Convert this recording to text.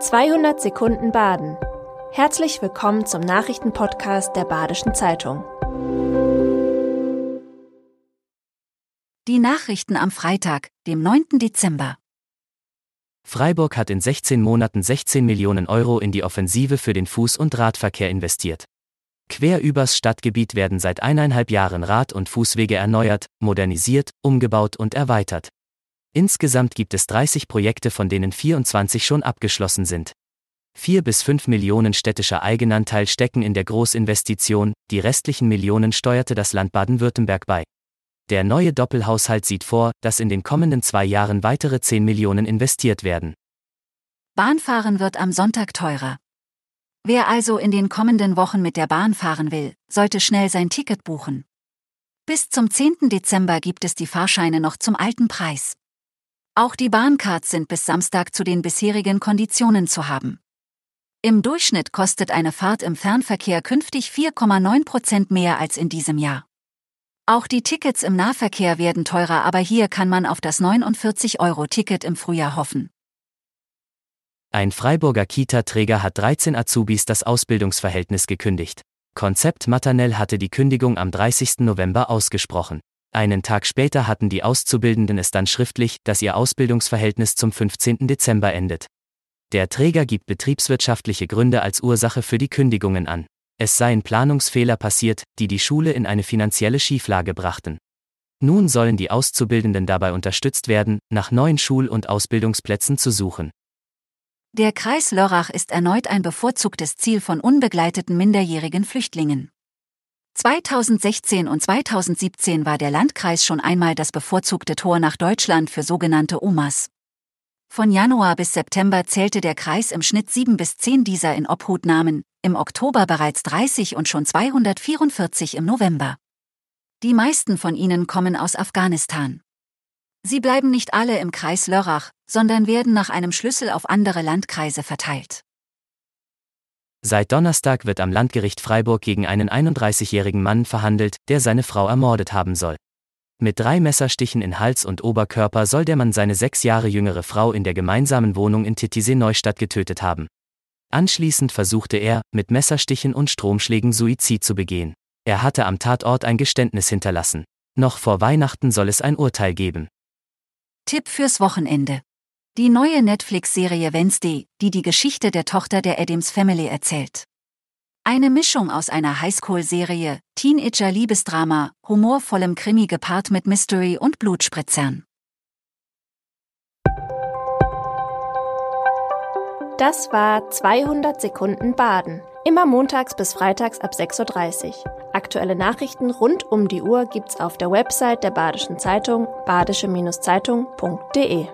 200 Sekunden Baden. Herzlich willkommen zum Nachrichtenpodcast der Badischen Zeitung. Die Nachrichten am Freitag, dem 9. Dezember. Freiburg hat in 16 Monaten 16 Millionen Euro in die Offensive für den Fuß- und Radverkehr investiert. Quer übers Stadtgebiet werden seit eineinhalb Jahren Rad- und Fußwege erneuert, modernisiert, umgebaut und erweitert. Insgesamt gibt es 30 Projekte, von denen 24 schon abgeschlossen sind. 4 bis 5 Millionen städtischer Eigenanteil stecken in der Großinvestition, die restlichen Millionen steuerte das Land Baden-Württemberg bei. Der neue Doppelhaushalt sieht vor, dass in den kommenden zwei Jahren weitere 10 Millionen investiert werden. Bahnfahren wird am Sonntag teurer. Wer also in den kommenden Wochen mit der Bahn fahren will, sollte schnell sein Ticket buchen. Bis zum 10. Dezember gibt es die Fahrscheine noch zum alten Preis. Auch die Bahncards sind bis Samstag zu den bisherigen Konditionen zu haben. Im Durchschnitt kostet eine Fahrt im Fernverkehr künftig 4,9 Prozent mehr als in diesem Jahr. Auch die Tickets im Nahverkehr werden teurer, aber hier kann man auf das 49-Euro-Ticket im Frühjahr hoffen. Ein Freiburger Kita-Träger hat 13 Azubis das Ausbildungsverhältnis gekündigt. Konzept Maternell hatte die Kündigung am 30. November ausgesprochen. Einen Tag später hatten die Auszubildenden es dann schriftlich, dass ihr Ausbildungsverhältnis zum 15. Dezember endet. Der Träger gibt betriebswirtschaftliche Gründe als Ursache für die Kündigungen an. Es seien Planungsfehler passiert, die die Schule in eine finanzielle Schieflage brachten. Nun sollen die Auszubildenden dabei unterstützt werden, nach neuen Schul- und Ausbildungsplätzen zu suchen. Der Kreis Lörrach ist erneut ein bevorzugtes Ziel von unbegleiteten minderjährigen Flüchtlingen. 2016 und 2017 war der Landkreis schon einmal das bevorzugte Tor nach Deutschland für sogenannte Omas. Von Januar bis September zählte der Kreis im Schnitt sieben bis zehn dieser in Obhutnahmen, im Oktober bereits 30 und schon 244 im November. Die meisten von ihnen kommen aus Afghanistan. Sie bleiben nicht alle im Kreis Lörrach, sondern werden nach einem Schlüssel auf andere Landkreise verteilt. Seit Donnerstag wird am Landgericht Freiburg gegen einen 31-jährigen Mann verhandelt, der seine Frau ermordet haben soll. Mit drei Messerstichen in Hals und Oberkörper soll der Mann seine sechs Jahre jüngere Frau in der gemeinsamen Wohnung in Titisee-Neustadt getötet haben. Anschließend versuchte er, mit Messerstichen und Stromschlägen Suizid zu begehen. Er hatte am Tatort ein Geständnis hinterlassen. Noch vor Weihnachten soll es ein Urteil geben. Tipp fürs Wochenende. Die neue Netflix-Serie Wednesday, die die Geschichte der Tochter der Adams Family erzählt. Eine Mischung aus einer Highschool-Serie, Teenager-Liebesdrama, humorvollem Krimi gepaart mit Mystery und Blutspritzern. Das war 200 Sekunden Baden. Immer montags bis freitags ab 6.30 Uhr. Aktuelle Nachrichten rund um die Uhr gibt's auf der Website der Badischen Zeitung badische-zeitung.de.